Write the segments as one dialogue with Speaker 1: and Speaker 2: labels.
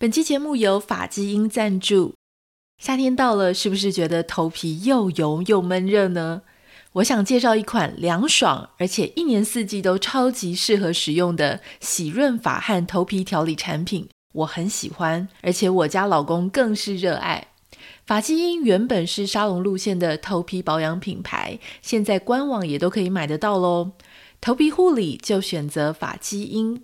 Speaker 1: 本期节目由法基因赞助。夏天到了，是不是觉得头皮又油又闷热呢？我想介绍一款凉爽，而且一年四季都超级适合使用的洗润发和头皮调理产品，我很喜欢，而且我家老公更是热爱。发基因原本是沙龙路线的头皮保养品牌，现在官网也都可以买得到喽。头皮护理就选择法基因。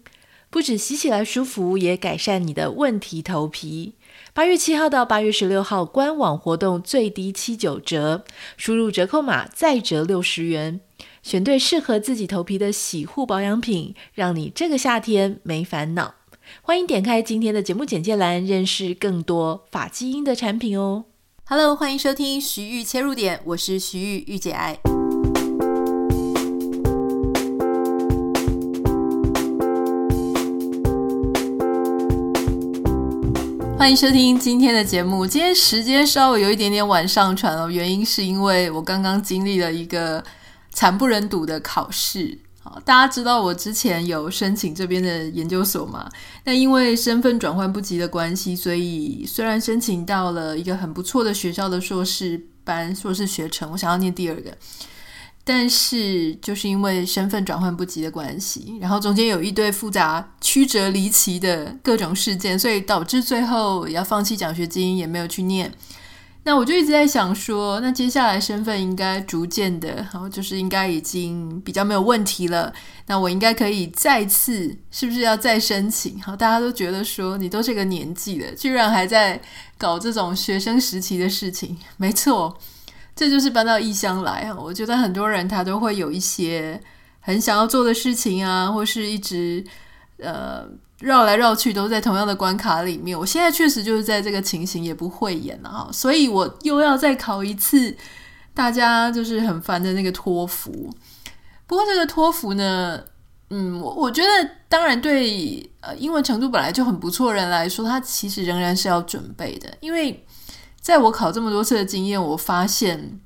Speaker 1: 不止洗起来舒服，也改善你的问题头皮。八月七号到八月十六号，官网活动最低七九折，输入折扣码再折六十元，选对适合自己头皮的洗护保养品，让你这个夏天没烦恼。欢迎点开今天的节目简介栏，认识更多发基因的产品哦。Hello，欢迎收听徐玉切入点，我是徐玉，御姐爱。欢迎收听今天的节目。今天时间稍微有一点点晚上传哦，原因是因为我刚刚经历了一个惨不忍睹的考试。好，大家知道我之前有申请这边的研究所嘛？那因为身份转换不及的关系，所以虽然申请到了一个很不错的学校的硕士班、硕士学程，我想要念第二个。但是就是因为身份转换不及的关系，然后中间有一堆复杂、曲折离奇的各种事件，所以导致最后也要放弃奖学金，也没有去念。那我就一直在想说，那接下来身份应该逐渐的，然后就是应该已经比较没有问题了。那我应该可以再次，是不是要再申请？好，大家都觉得说你都这个年纪了，居然还在搞这种学生时期的事情，没错。这就是搬到异乡来啊！我觉得很多人他都会有一些很想要做的事情啊，或是一直呃绕来绕去，都在同样的关卡里面。我现在确实就是在这个情形，也不会演了哈，所以我又要再考一次大家就是很烦的那个托福。不过这个托福呢，嗯，我我觉得当然对呃英文程度本来就很不错的人来说，他其实仍然是要准备的，因为。在我考这么多次的经验，我发现，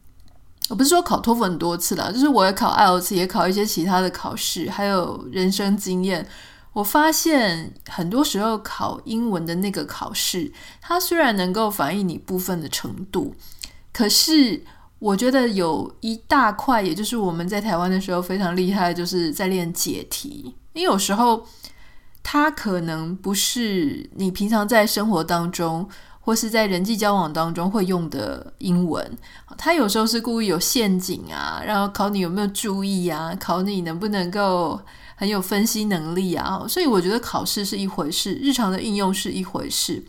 Speaker 1: 我不是说考托福很多次了，就是我也考 IELTS，也考一些其他的考试，还有人生经验。我发现很多时候考英文的那个考试，它虽然能够反映你部分的程度，可是我觉得有一大块，也就是我们在台湾的时候非常厉害，就是在练解题。因为有时候它可能不是你平常在生活当中。或是在人际交往当中会用的英文，他有时候是故意有陷阱啊，然后考你有没有注意啊，考你能不能够很有分析能力啊。所以我觉得考试是一回事，日常的应用是一回事。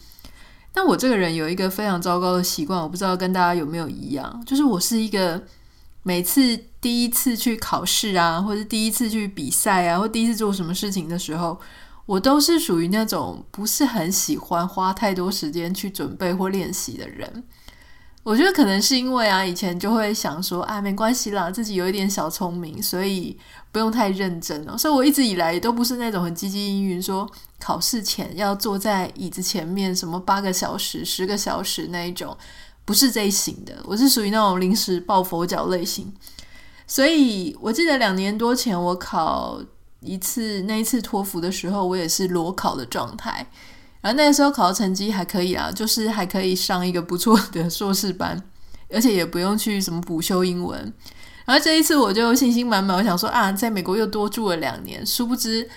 Speaker 1: 但我这个人有一个非常糟糕的习惯，我不知道跟大家有没有一样，就是我是一个每次第一次去考试啊，或者第一次去比赛啊，或第一次做什么事情的时候。我都是属于那种不是很喜欢花太多时间去准备或练习的人。我觉得可能是因为啊，以前就会想说，啊，没关系啦，自己有一点小聪明，所以不用太认真哦。所以我一直以来都不是那种很积极应运，说考试前要坐在椅子前面什么八个小时、十个小时那一种，不是这一型的。我是属于那种临时抱佛脚类型。所以我记得两年多前我考。一次那一次托福的时候，我也是裸考的状态，然后那个时候考的成绩还可以啊，就是还可以上一个不错的硕士班，而且也不用去什么补修英文。然后这一次我就信心满满，我想说啊，在美国又多住了两年，殊不知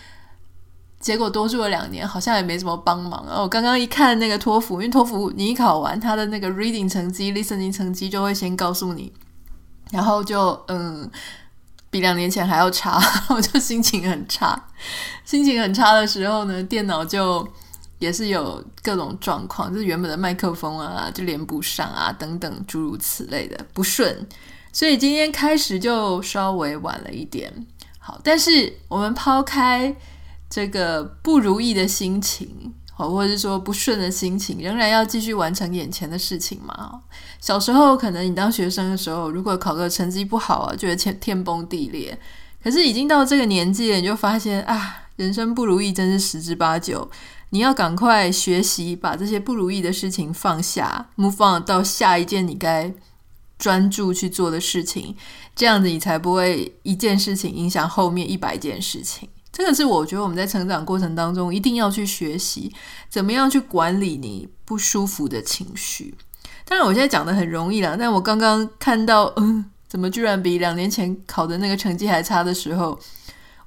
Speaker 1: 结果多住了两年好像也没什么帮忙。然后我刚刚一看那个托福，因为托福你一考完，他的那个 reading 成绩、listening 成绩就会先告诉你，然后就嗯。比两年前还要差，我就心情很差。心情很差的时候呢，电脑就也是有各种状况，就是原本的麦克风啊就连不上啊，等等诸如此类的不顺。所以今天开始就稍微晚了一点。好，但是我们抛开这个不如意的心情。好，或者是说不顺的心情，仍然要继续完成眼前的事情嘛。小时候可能你当学生的时候，如果考个成绩不好啊，觉得天天崩地裂。可是已经到这个年纪了，你就发现啊，人生不如意真是十之八九。你要赶快学习，把这些不如意的事情放下，move on 到下一件你该专注去做的事情。这样子你才不会一件事情影响后面一百件事情。这个是我觉得我们在成长过程当中一定要去学习，怎么样去管理你不舒服的情绪。当然，我现在讲的很容易啦，但我刚刚看到，嗯，怎么居然比两年前考的那个成绩还差的时候，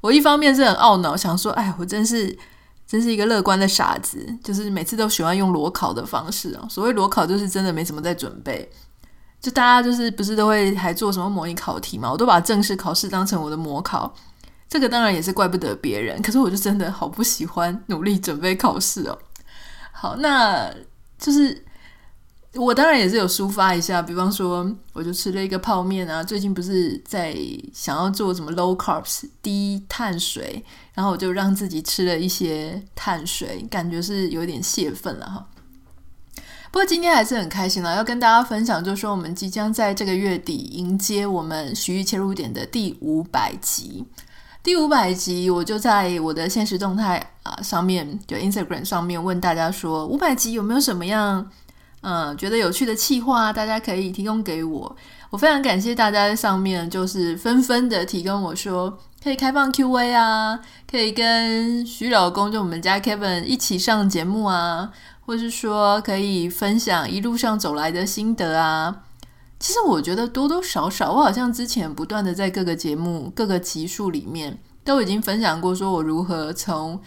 Speaker 1: 我一方面是很懊恼，想说，哎，我真是真是一个乐观的傻子，就是每次都喜欢用裸考的方式啊。所谓裸考，就是真的没什么在准备，就大家就是不是都会还做什么模拟考题嘛？我都把正式考试当成我的模考。这个当然也是怪不得别人，可是我就真的好不喜欢努力准备考试哦。好，那就是我当然也是有抒发一下，比方说我就吃了一个泡面啊。最近不是在想要做什么 low carbs 低碳水，然后我就让自己吃了一些碳水，感觉是有点泄愤了哈。不过今天还是很开心啦，要跟大家分享，就是说我们即将在这个月底迎接我们徐玉切入点的第五百集。第五百集，我就在我的现实动态啊上面，就 Instagram 上面问大家说，五百集有没有什么样嗯觉得有趣的企划，大家可以提供给我。我非常感谢大家在上面就是纷纷的提供我说，可以开放 Q&A 啊，可以跟徐老公就我们家 Kevin 一起上节目啊，或是说可以分享一路上走来的心得啊。其实我觉得多多少少，我好像之前不断的在各个节目、各个集数里面都已经分享过，说我如何从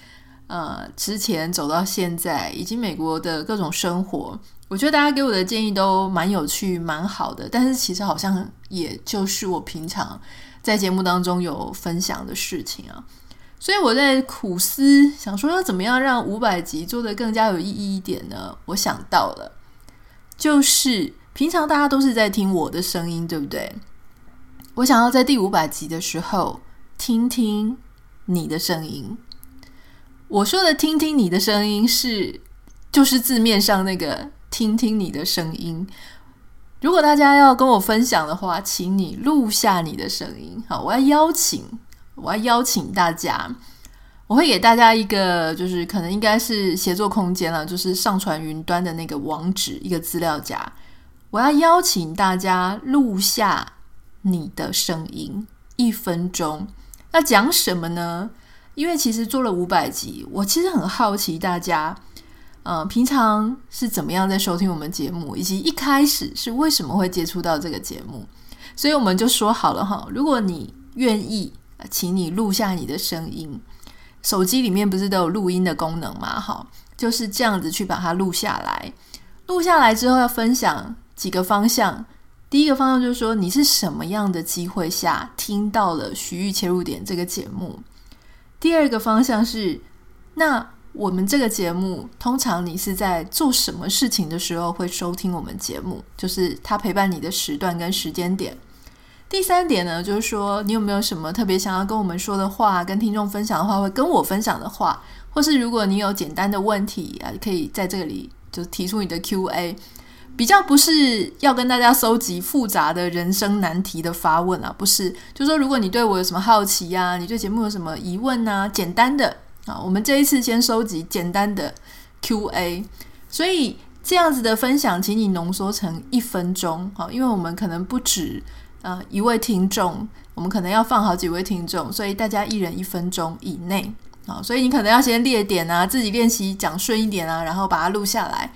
Speaker 1: 呃之前走到现在，以及美国的各种生活。我觉得大家给我的建议都蛮有趣、蛮好的，但是其实好像也就是我平常在节目当中有分享的事情啊。所以我在苦思，想说要怎么样让五百集做得更加有意义一点呢？我想到了，就是。平常大家都是在听我的声音，对不对？我想要在第五百集的时候听听你的声音。我说的“听听你的声音”是就是字面上那个“听听你的声音”。如果大家要跟我分享的话，请你录下你的声音。好，我要邀请，我要邀请大家，我会给大家一个，就是可能应该是协作空间了，就是上传云端的那个网址，一个资料夹。我要邀请大家录下你的声音，一分钟。那讲什么呢？因为其实做了五百集，我其实很好奇大家，呃，平常是怎么样在收听我们节目，以及一开始是为什么会接触到这个节目。所以我们就说好了哈，如果你愿意，请你录下你的声音。手机里面不是都有录音的功能吗？哈，就是这样子去把它录下来。录下来之后要分享。几个方向，第一个方向就是说，你是什么样的机会下听到了徐玉切入点这个节目？第二个方向是，那我们这个节目通常你是在做什么事情的时候会收听我们节目？就是它陪伴你的时段跟时间点。第三点呢，就是说你有没有什么特别想要跟我们说的话，跟听众分享的话，会跟我分享的话，或是如果你有简单的问题啊，可以在这里就提出你的 Q&A。比较不是要跟大家搜集复杂的人生难题的发问啊，不是，就说如果你对我有什么好奇呀、你对节目有什么疑问啊，简单的啊，我们这一次先收集简单的 Q&A，所以这样子的分享，请你浓缩成一分钟啊，因为我们可能不止呃一位听众，我们可能要放好几位听众，所以大家一人一分钟以内啊，所以你可能要先列点啊，自己练习讲顺一点啊，然后把它录下来。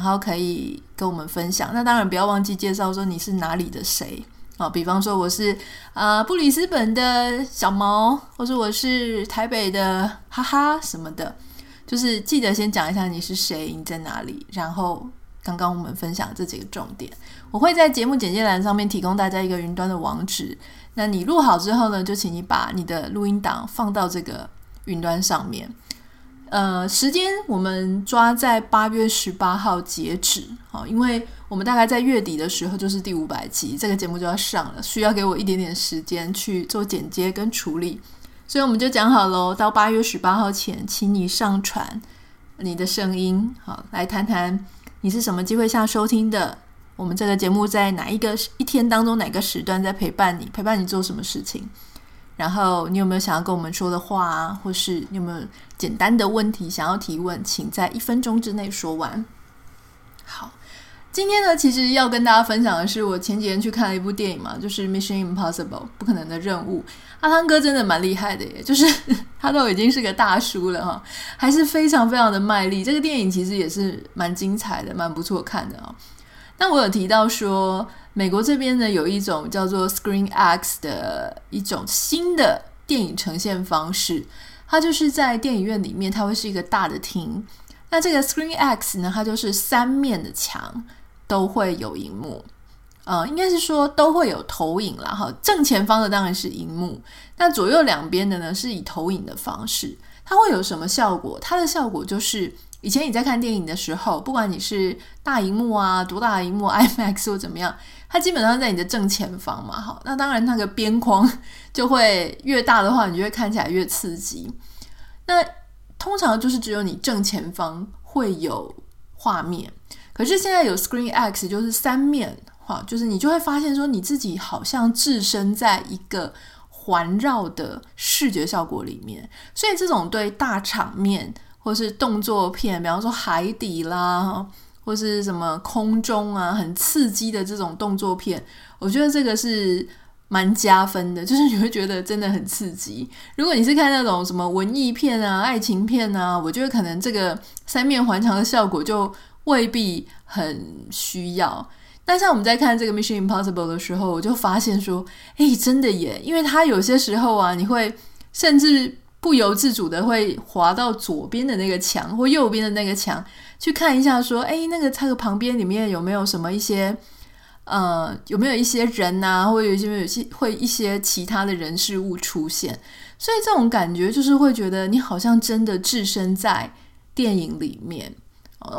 Speaker 1: 然后可以跟我们分享，那当然不要忘记介绍说你是哪里的谁。啊，比方说我是呃布里斯本的小毛，或者我是台北的哈哈什么的，就是记得先讲一下你是谁，你在哪里，然后刚刚我们分享这几个重点，我会在节目简介栏上面提供大家一个云端的网址，那你录好之后呢，就请你把你的录音档放到这个云端上面。呃，时间我们抓在八月十八号截止，好，因为我们大概在月底的时候就是第五百集，这个节目就要上了，需要给我一点点时间去做剪接跟处理，所以我们就讲好喽，到八月十八号前，请你上传你的声音，好，来谈谈你是什么机会下收听的，我们这个节目在哪一个一天当中哪个时段在陪伴你，陪伴你做什么事情。然后你有没有想要跟我们说的话啊？或是你有没有简单的问题想要提问？请在一分钟之内说完。好，今天呢，其实要跟大家分享的是，我前几天去看了一部电影嘛，就是《Mission Impossible》不可能的任务。阿汤哥真的蛮厉害的耶，就是 他都已经是个大叔了哈，还是非常非常的卖力。这个电影其实也是蛮精彩的，蛮不错看的啊。那我有提到说，美国这边呢有一种叫做 Screen X 的一种新的电影呈现方式，它就是在电影院里面，它会是一个大的厅。那这个 Screen X 呢，它就是三面的墙。都会有荧幕，呃，应该是说都会有投影了。哈。正前方的当然是荧幕，那左右两边的呢是以投影的方式。它会有什么效果？它的效果就是以前你在看电影的时候，不管你是大荧幕啊，多大的荧幕，IMAX 或怎么样，它基本上在你的正前方嘛。哈，那当然那个边框 就会越大的话，你就会看起来越刺激。那通常就是只有你正前方会有画面。可是现在有 Screen X，就是三面，哈，就是你就会发现说，你自己好像置身在一个环绕的视觉效果里面。所以这种对大场面或是动作片，比方说海底啦，或是什么空中啊，很刺激的这种动作片，我觉得这个是蛮加分的，就是你会觉得真的很刺激。如果你是看那种什么文艺片啊、爱情片啊，我觉得可能这个三面环墙的效果就未必很需要，但像我们在看这个 Mission Impossible 的时候，我就发现说，哎，真的耶！因为它有些时候啊，你会甚至不由自主的会滑到左边的那个墙或右边的那个墙去看一下，说，哎，那个它的旁边里面有没有什么一些，呃，有没有一些人啊，或者有些有些会一些其他的人事物出现，所以这种感觉就是会觉得你好像真的置身在电影里面。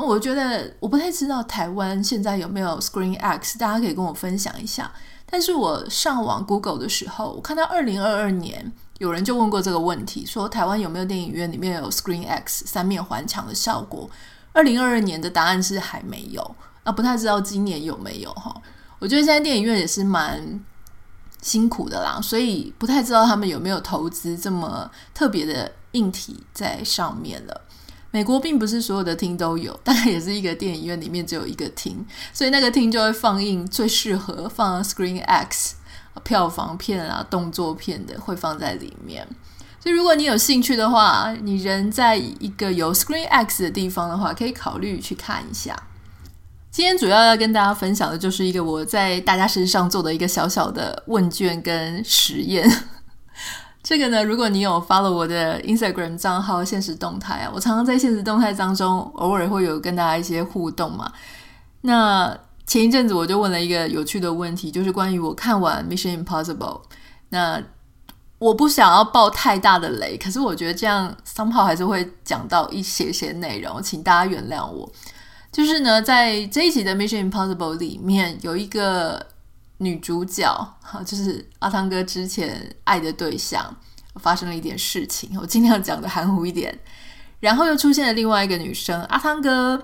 Speaker 1: 我觉得我不太知道台湾现在有没有 Screen X，大家可以跟我分享一下。但是我上网 Google 的时候，我看到二零二二年有人就问过这个问题，说台湾有没有电影院里面有 Screen X 三面环墙的效果？二零二二年的答案是还没有，那不太知道今年有没有哈。我觉得现在电影院也是蛮辛苦的啦，所以不太知道他们有没有投资这么特别的硬体在上面了。美国并不是所有的厅都有，大概也是一个电影院里面只有一个厅，所以那个厅就会放映最适合放 Screen X 票房片啊、动作片的，会放在里面。所以如果你有兴趣的话，你人在一个有 Screen X 的地方的话，可以考虑去看一下。今天主要要跟大家分享的就是一个我在大家身上做的一个小小的问卷跟实验。这个呢，如果你有 follow 我的 Instagram 账号现实动态啊，我常常在现实动态当中偶尔会有跟大家一些互动嘛。那前一阵子我就问了一个有趣的问题，就是关于我看完 Mission Impossible，那我不想要爆太大的雷，可是我觉得这样 somehow 还是会讲到一些些内容，请大家原谅我。就是呢，在这一集的 Mission Impossible 里面有一个。女主角哈，就是阿汤哥之前爱的对象，发生了一点事情，我尽量讲的含糊一点。然后又出现了另外一个女生，阿汤哥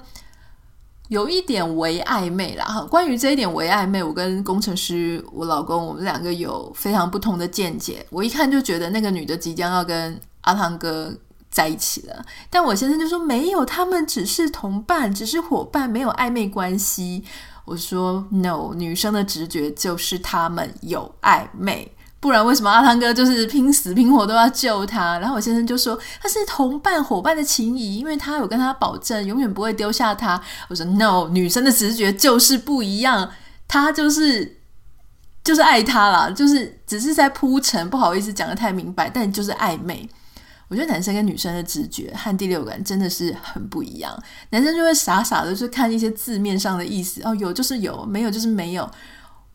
Speaker 1: 有一点唯暧昧啦哈。关于这一点唯暧昧，我跟工程师我老公，我们两个有非常不同的见解。我一看就觉得那个女的即将要跟阿汤哥在一起了，但我先生就说没有，他们只是同伴，只是伙伴，没有暧昧关系。我说 no，女生的直觉就是他们有暧昧，不然为什么阿汤哥就是拼死拼活都要救他？然后我先生就说他是同伴伙伴的情谊，因为他有跟他保证永远不会丢下他。我说 no，女生的直觉就是不一样，他就是就是爱他啦，就是只是在铺陈，不好意思讲得太明白，但就是暧昧。我觉得男生跟女生的直觉和第六感真的是很不一样。男生就会傻傻的去看一些字面上的意思，哦，有就是有，没有就是没有。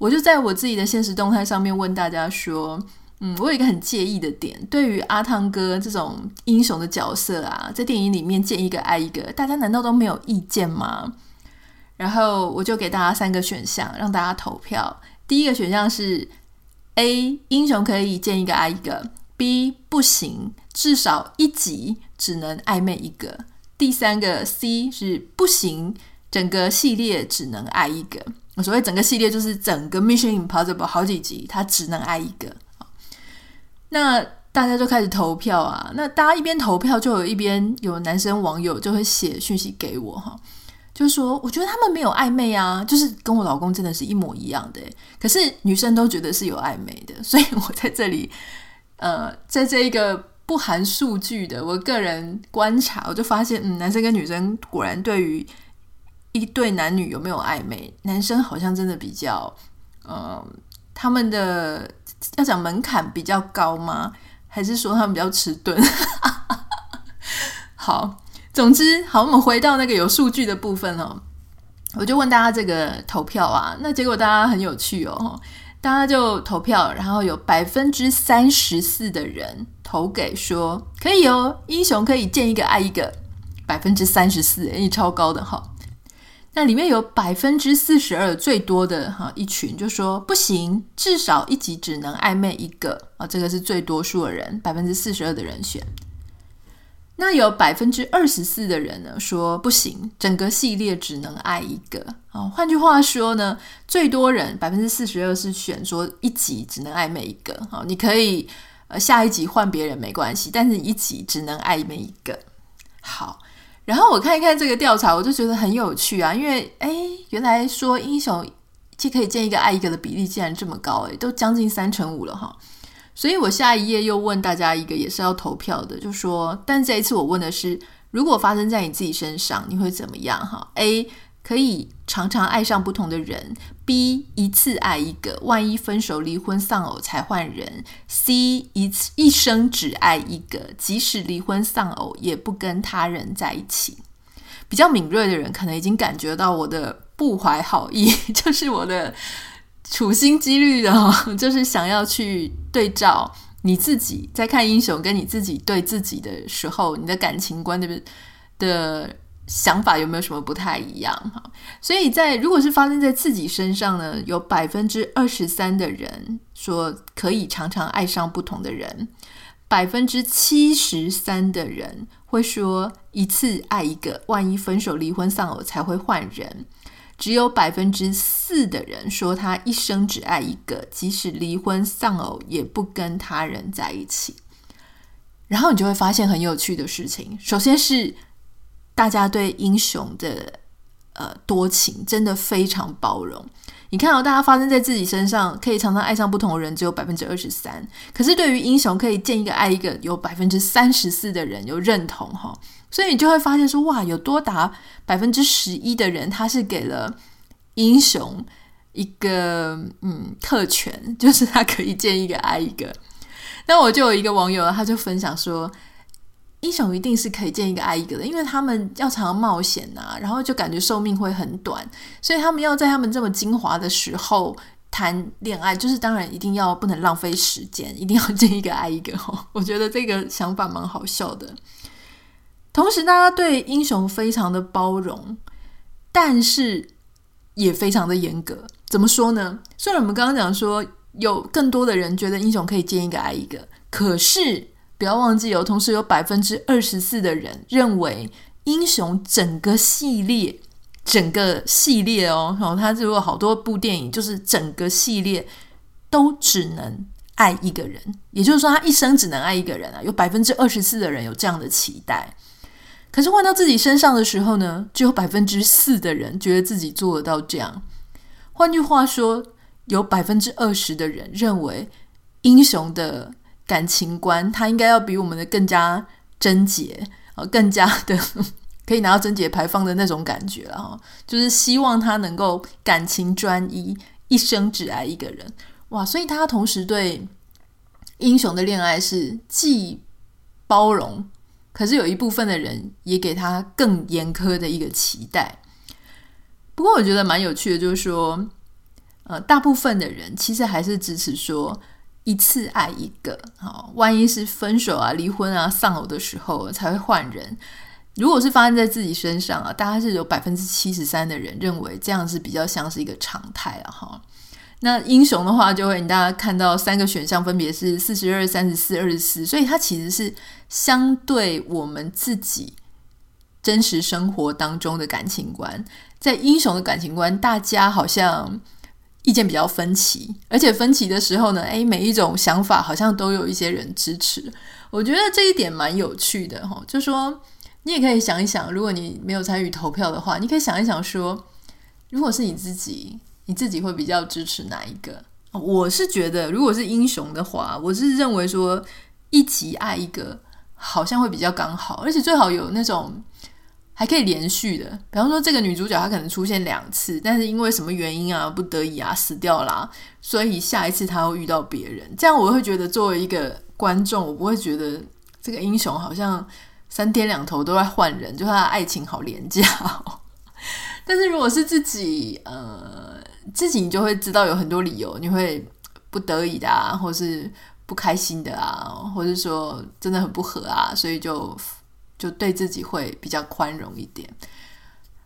Speaker 1: 我就在我自己的现实动态上面问大家说，嗯，我有一个很介意的点，对于阿汤哥这种英雄的角色啊，在电影里面见一个爱一个，大家难道都没有意见吗？然后我就给大家三个选项，让大家投票。第一个选项是 A，英雄可以见一个爱一个。B 不行，至少一集只能暧昧一个。第三个 C 是不行，整个系列只能爱一个。所谓整个系列就是整个 Mission Impossible 好几集，它只能爱一个。那大家就开始投票啊。那大家一边投票，就有一边有男生网友就会写讯息给我哈，就是说，我觉得他们没有暧昧啊，就是跟我老公真的是一模一样的。可是女生都觉得是有暧昧的，所以我在这里，呃，在这一个不含数据的我个人观察，我就发现，嗯，男生跟女生果然对于一对男女有没有暧昧，男生好像真的比较，嗯、呃，他们的要讲门槛比较高吗？还是说他们比较迟钝？好。总之，好，我们回到那个有数据的部分哦。我就问大家这个投票啊，那结果大家很有趣哦，大家就投票，然后有百分之三十四的人投给说可以哦，英雄可以见一个爱一个，百分之三十四，诶，超高的哈。那里面有百分之四十二最多的哈一群就说不行，至少一集只能暧昧一个啊，这个是最多数的人，百分之四十二的人选。那有百分之二十四的人呢说不行，整个系列只能爱一个。哦，换句话说呢，最多人百分之四十二是选说一集只能暧昧一个。啊，你可以呃下一集换别人没关系，但是一集只能暧昧一个。好，然后我看一看这个调查，我就觉得很有趣啊，因为哎，原来说英雄既可以见一个爱一个的比例竟然这么高，哎，都将近三成五了哈。所以我下一页又问大家一个也是要投票的，就说，但这一次我问的是，如果发生在你自己身上，你会怎么样？哈，A 可以常常爱上不同的人，B 一次爱一个，万一分手、离婚、丧偶才换人，C 一次一生只爱一个，即使离婚丧偶也不跟他人在一起。比较敏锐的人可能已经感觉到我的不怀好意，就是我的。处心积虑的哦，就是想要去对照你自己在看英雄，跟你自己对自己的时候，你的感情观的的想法有没有什么不太一样哈？所以在如果是发生在自己身上呢，有百分之二十三的人说可以常常爱上不同的人，百分之七十三的人会说一次爱一个，万一分手、离婚、丧偶才会换人。只有百分之四的人说他一生只爱一个，即使离婚丧偶也不跟他人在一起。然后你就会发现很有趣的事情。首先是大家对英雄的呃多情真的非常包容。你看到、哦、大家发生在自己身上，可以常常爱上不同的人，只有百分之二十三。可是对于英雄可以见一个爱一个，有百分之三十四的人有认同哈、所以你就会发现说，哇，有多达百分之十一的人，他是给了英雄一个嗯特权，就是他可以见一个爱一个。那我就有一个网友，他就分享说，英雄一定是可以见一个爱一个的，因为他们要常常冒险呐，然后就感觉寿命会很短，所以他们要在他们这么精华的时候谈恋爱，就是当然一定要不能浪费时间，一定要见一个爱一个。我觉得这个想法蛮好笑的。同时，大家对英雄非常的包容，但是也非常的严格。怎么说呢？虽然我们刚刚讲说有更多的人觉得英雄可以见一个爱一个，可是不要忘记有，同时有百分之二十四的人认为英雄整个系列，整个系列哦，然后他如果好多部电影，就是整个系列都只能爱一个人，也就是说他一生只能爱一个人啊。有百分之二十四的人有这样的期待。可是换到自己身上的时候呢，只有百分之四的人觉得自己做得到这样。换句话说，有百分之二十的人认为英雄的感情观，他应该要比我们的更加贞洁啊，更加的 可以拿到贞洁牌坊的那种感觉了哈，就是希望他能够感情专一，一生只爱一个人。哇，所以他同时对英雄的恋爱是既包容。可是有一部分的人也给他更严苛的一个期待。不过我觉得蛮有趣的，就是说，呃，大部分的人其实还是支持说一次爱一个。好，万一是分手啊、离婚啊、丧偶的时候才会换人。如果是发生在自己身上啊，大概是有百分之七十三的人认为这样是比较像是一个常态啊。哈。那英雄的话，就会你大家看到三个选项，分别是四十二、三十四、二十四，所以它其实是相对我们自己真实生活当中的感情观。在英雄的感情观，大家好像意见比较分歧，而且分歧的时候呢，诶，每一种想法好像都有一些人支持。我觉得这一点蛮有趣的哈，就说你也可以想一想，如果你没有参与投票的话，你可以想一想说，如果是你自己，你自己会比较支持哪一个？我是觉得，如果是英雄的话，我是认为说一集爱一个好像会比较刚好，而且最好有那种还可以连续的。比方说，这个女主角她可能出现两次，但是因为什么原因啊，不得已啊死掉啦，所以下一次她会遇到别人，这样我会觉得作为一个观众，我不会觉得这个英雄好像三天两头都在换人，就他的爱情好廉价哦。但是如果是自己，呃。自己你就会知道有很多理由，你会不得已的啊，或是不开心的啊，或者说真的很不合啊，所以就就对自己会比较宽容一点。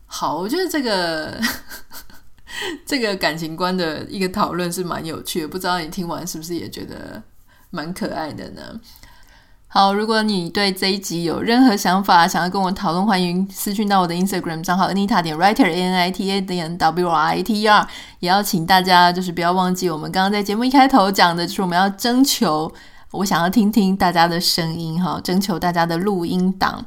Speaker 1: 好，我觉得这个 这个感情观的一个讨论是蛮有趣的，不知道你听完是不是也觉得蛮可爱的呢？好，如果你对这一集有任何想法，想要跟我讨论，欢迎私讯到我的 Instagram 账号 Anita 点 Writer A N I T A 点 W R I T E R。也要请大家就是不要忘记，我们刚刚在节目一开头讲的就是我们要征求，我想要听听大家的声音哈，征求大家的录音档。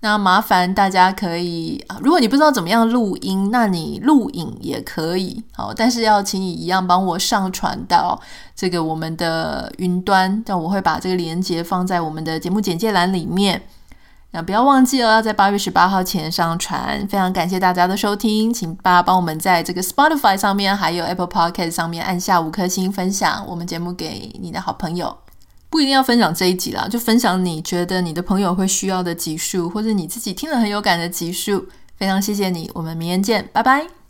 Speaker 1: 那麻烦大家可以啊，如果你不知道怎么样录音，那你录影也可以，好，但是要请你一样帮我上传到这个我们的云端，但我会把这个连接放在我们的节目简介栏里面。那不要忘记了，要在八月十八号前上传。非常感谢大家的收听，请大家帮我们在这个 Spotify 上面，还有 Apple Podcast 上面按下五颗星，分享我们节目给你的好朋友。不一定要分享这一集啦，就分享你觉得你的朋友会需要的集数，或者你自己听了很有感的集数。非常谢谢你，我们明天见，拜拜。